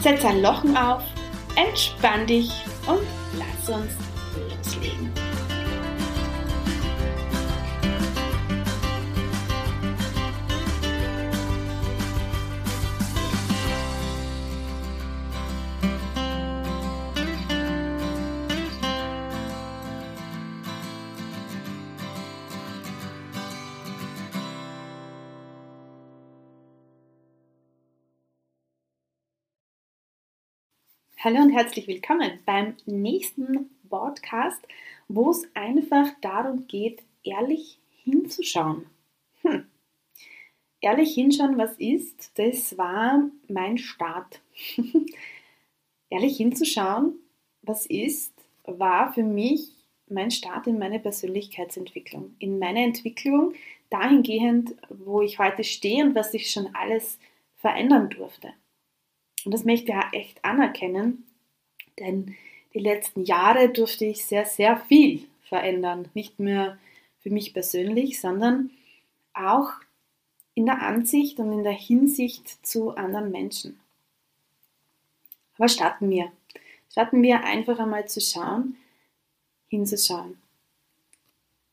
Setz ein Lochen auf, entspann dich und lass uns loslegen. Hallo und herzlich willkommen beim nächsten Podcast, wo es einfach darum geht, ehrlich hinzuschauen. Hm. Ehrlich hinschauen, was ist, das war mein Start. ehrlich hinzuschauen, was ist, war für mich mein Start in meine Persönlichkeitsentwicklung, in meine Entwicklung dahingehend, wo ich heute stehe und was ich schon alles verändern durfte. Und das möchte ich ja echt anerkennen, denn die letzten Jahre durfte ich sehr, sehr viel verändern. Nicht nur für mich persönlich, sondern auch in der Ansicht und in der Hinsicht zu anderen Menschen. Aber starten wir. Starten wir einfach einmal zu schauen, hinzuschauen.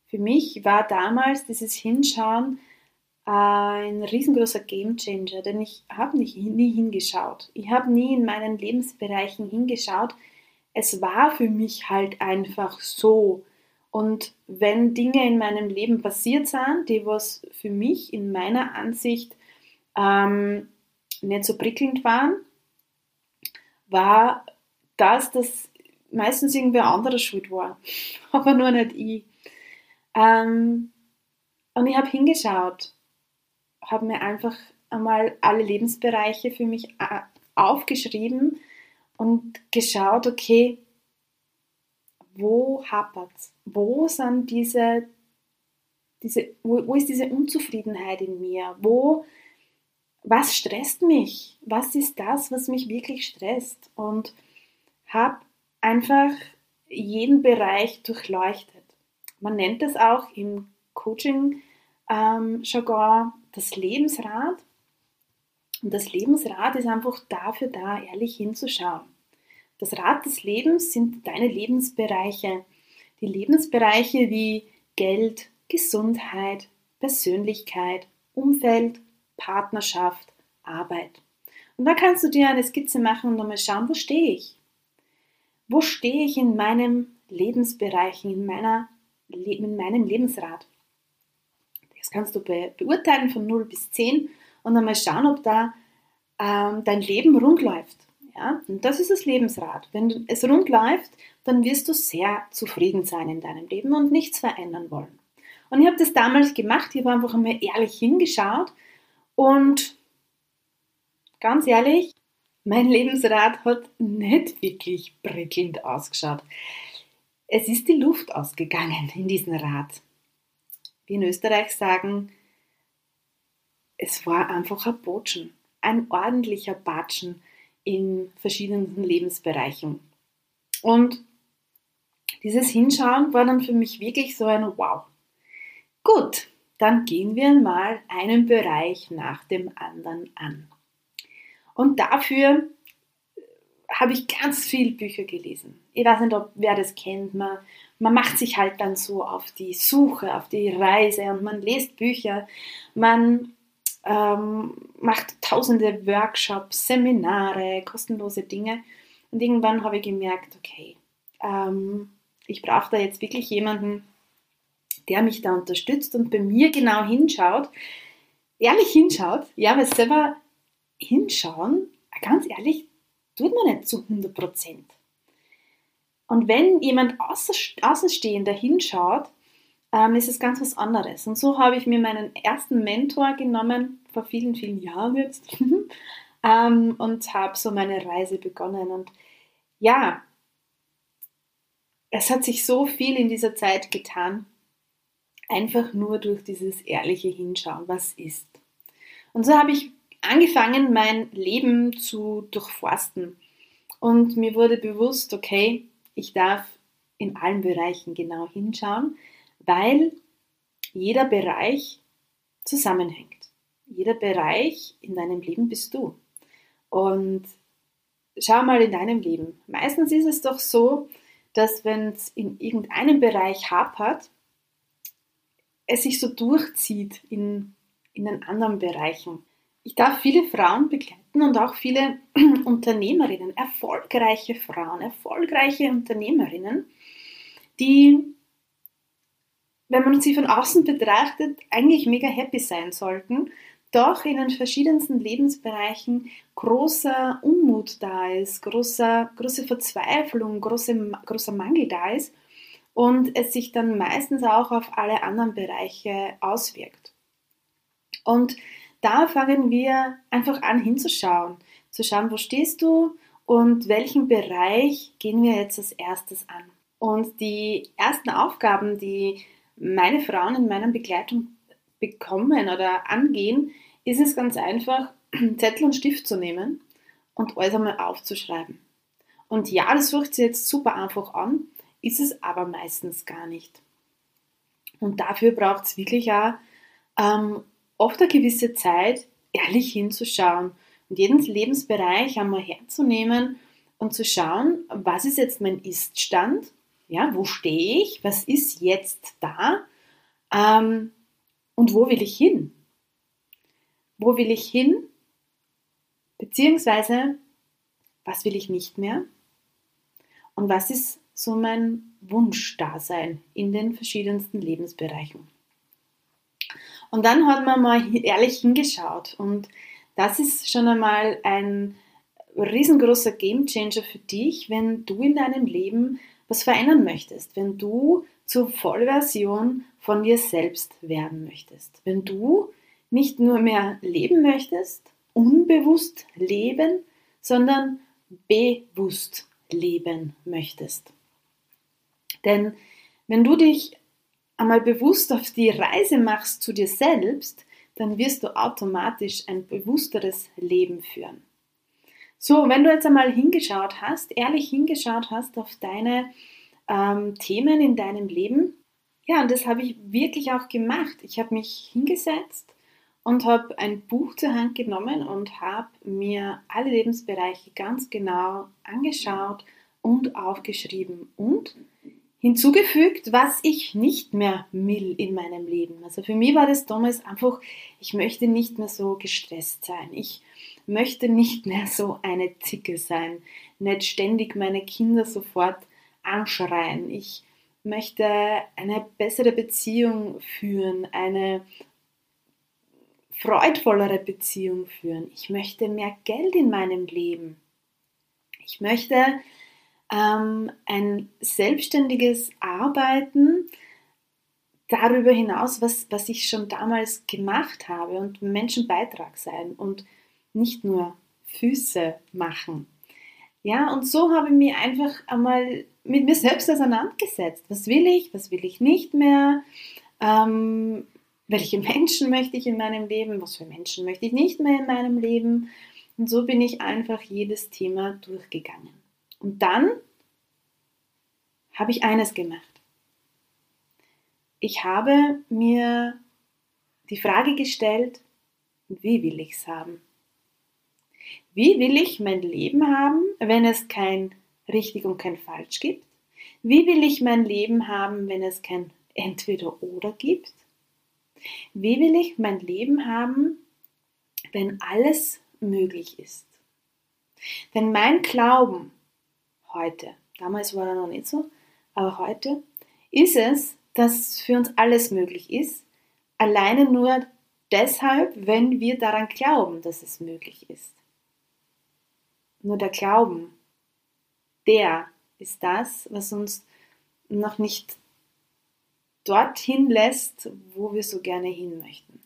Für mich war damals dieses Hinschauen ein riesengroßer Gamechanger, denn ich habe nie hingeschaut. Ich habe nie in meinen Lebensbereichen hingeschaut. Es war für mich halt einfach so. Und wenn Dinge in meinem Leben passiert sind, die was für mich in meiner Ansicht ähm, nicht so prickelnd waren, war das, dass meistens irgendwer anderer schuld war, aber nur nicht ich. Ähm, und ich habe hingeschaut habe mir einfach einmal alle Lebensbereiche für mich äh, aufgeschrieben und geschaut, okay, wo hapert's? Wo sind diese, diese wo, wo ist diese Unzufriedenheit in mir? Wo, was stresst mich? Was ist das, was mich wirklich stresst? Und habe einfach jeden Bereich durchleuchtet. Man nennt es auch im Coaching ähm, das Lebensrad. Und das Lebensrad ist einfach dafür da, ehrlich hinzuschauen. Das Rad des Lebens sind deine Lebensbereiche. Die Lebensbereiche wie Geld, Gesundheit, Persönlichkeit, Umfeld, Partnerschaft, Arbeit. Und da kannst du dir eine Skizze machen und nochmal schauen, wo stehe ich? Wo stehe ich in meinem Lebensbereich, in, meiner, in meinem Lebensrad? Kannst du be beurteilen von 0 bis 10 und dann mal schauen, ob da ähm, dein Leben rund läuft. Ja? Und das ist das Lebensrad. Wenn es rund läuft, dann wirst du sehr zufrieden sein in deinem Leben und nichts verändern wollen. Und ich habe das damals gemacht, ich habe einfach einmal ehrlich hingeschaut und ganz ehrlich, mein Lebensrad hat nicht wirklich prickelnd ausgeschaut. Es ist die Luft ausgegangen in diesem Rad wie in Österreich sagen, es war einfach ein Botschen, ein ordentlicher Batschen in verschiedenen Lebensbereichen. Und dieses Hinschauen war dann für mich wirklich so ein Wow. Gut, dann gehen wir mal einen Bereich nach dem anderen an. Und dafür habe ich ganz viele Bücher gelesen. Ich weiß nicht, ob wer das kennt. Man, man macht sich halt dann so auf die Suche, auf die Reise und man liest Bücher. Man ähm, macht tausende Workshops, Seminare, kostenlose Dinge. Und irgendwann habe ich gemerkt, okay, ähm, ich brauche da jetzt wirklich jemanden, der mich da unterstützt und bei mir genau hinschaut, ehrlich hinschaut, ja, weil selber hinschauen, ganz ehrlich, tut man nicht zu 100 Prozent. Und wenn jemand Außenstehender hinschaut, ähm, ist es ganz was anderes. Und so habe ich mir meinen ersten Mentor genommen, vor vielen, vielen Jahren jetzt, ähm, und habe so meine Reise begonnen. Und ja, es hat sich so viel in dieser Zeit getan, einfach nur durch dieses ehrliche Hinschauen, was ist. Und so habe ich angefangen, mein Leben zu durchforsten. Und mir wurde bewusst, okay, ich darf in allen Bereichen genau hinschauen, weil jeder Bereich zusammenhängt. Jeder Bereich in deinem Leben bist du. Und schau mal in deinem Leben. Meistens ist es doch so, dass wenn es in irgendeinem Bereich hapert, es sich so durchzieht in, in den anderen Bereichen. Ich darf viele Frauen begleiten und auch viele Unternehmerinnen, erfolgreiche Frauen, erfolgreiche Unternehmerinnen, die, wenn man sie von außen betrachtet, eigentlich mega happy sein sollten, doch in den verschiedensten Lebensbereichen großer Unmut da ist, großer, große Verzweiflung, große, großer Mangel da ist und es sich dann meistens auch auf alle anderen Bereiche auswirkt. Und da fangen wir einfach an hinzuschauen, zu schauen, wo stehst du und welchen Bereich gehen wir jetzt als erstes an. Und die ersten Aufgaben, die meine Frauen in meiner Begleitung bekommen oder angehen, ist es ganz einfach, Zettel und Stift zu nehmen und alles einmal aufzuschreiben. Und ja, das hört sich jetzt super einfach an, ist es aber meistens gar nicht. Und dafür braucht es wirklich auch ähm, oft eine gewisse Zeit, ehrlich hinzuschauen und jeden Lebensbereich einmal herzunehmen und zu schauen, was ist jetzt mein Iststand, ja, wo stehe ich, was ist jetzt da ähm, und wo will ich hin? Wo will ich hin? Beziehungsweise, was will ich nicht mehr? Und was ist so mein Wunschdasein in den verschiedensten Lebensbereichen? Und dann hat man mal ehrlich hingeschaut. Und das ist schon einmal ein riesengroßer Gamechanger für dich, wenn du in deinem Leben was verändern möchtest, wenn du zur Vollversion von dir selbst werden möchtest, wenn du nicht nur mehr leben möchtest, unbewusst leben, sondern bewusst leben möchtest. Denn wenn du dich einmal bewusst auf die Reise machst zu dir selbst, dann wirst du automatisch ein bewussteres Leben führen. So, wenn du jetzt einmal hingeschaut hast, ehrlich hingeschaut hast auf deine ähm, Themen in deinem Leben, ja, und das habe ich wirklich auch gemacht. Ich habe mich hingesetzt und habe ein Buch zur Hand genommen und habe mir alle Lebensbereiche ganz genau angeschaut und aufgeschrieben und hinzugefügt, was ich nicht mehr will in meinem Leben. Also für mich war das damals einfach, ich möchte nicht mehr so gestresst sein. Ich möchte nicht mehr so eine Zicke sein, nicht ständig meine Kinder sofort anschreien. Ich möchte eine bessere Beziehung führen, eine freudvollere Beziehung führen. Ich möchte mehr Geld in meinem Leben. Ich möchte ähm, ein selbstständiges Arbeiten darüber hinaus, was, was ich schon damals gemacht habe und Menschenbeitrag sein und nicht nur Füße machen. Ja, und so habe ich mich einfach einmal mit mir selbst auseinandergesetzt. Was will ich, was will ich nicht mehr? Ähm, welche Menschen möchte ich in meinem Leben? Was für Menschen möchte ich nicht mehr in meinem Leben? Und so bin ich einfach jedes Thema durchgegangen. Und dann habe ich eines gemacht. Ich habe mir die Frage gestellt, wie will ich es haben? Wie will ich mein Leben haben, wenn es kein richtig und kein falsch gibt? Wie will ich mein Leben haben, wenn es kein entweder oder gibt? Wie will ich mein Leben haben, wenn alles möglich ist? Denn mein Glauben heute, damals war er noch nicht so, aber heute ist es, dass für uns alles möglich ist, alleine nur deshalb, wenn wir daran glauben, dass es möglich ist. Nur der Glauben, der ist das, was uns noch nicht dorthin lässt, wo wir so gerne hin möchten.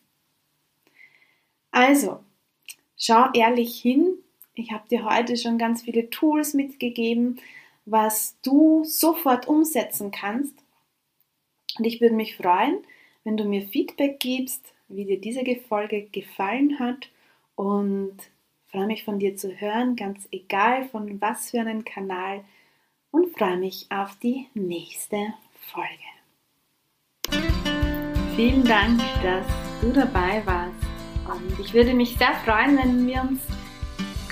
Also, schau ehrlich hin. Ich habe dir heute schon ganz viele Tools mitgegeben, was du sofort umsetzen kannst. Und ich würde mich freuen, wenn du mir Feedback gibst, wie dir diese Folge gefallen hat und freue mich von dir zu hören, ganz egal von was für einem Kanal und freue mich auf die nächste Folge. Vielen Dank, dass du dabei warst. Und ich würde mich sehr freuen, wenn wir uns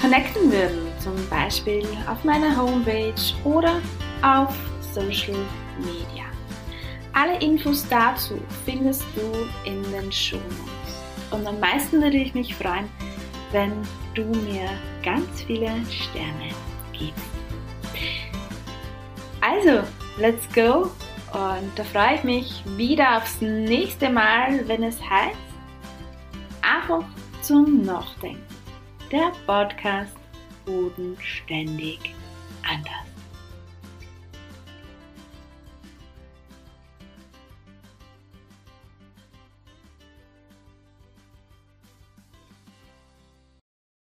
connecten würden, zum Beispiel auf meiner Homepage oder auf Social Media. Alle Infos dazu findest du in den Show Notes. Und am meisten würde ich mich freuen, wenn du mir ganz viele Sterne gibst. Also, let's go und da freue ich mich wieder aufs nächste Mal, wenn es heißt, einfach zum Nachdenken. Der Podcast Bodenständig anders.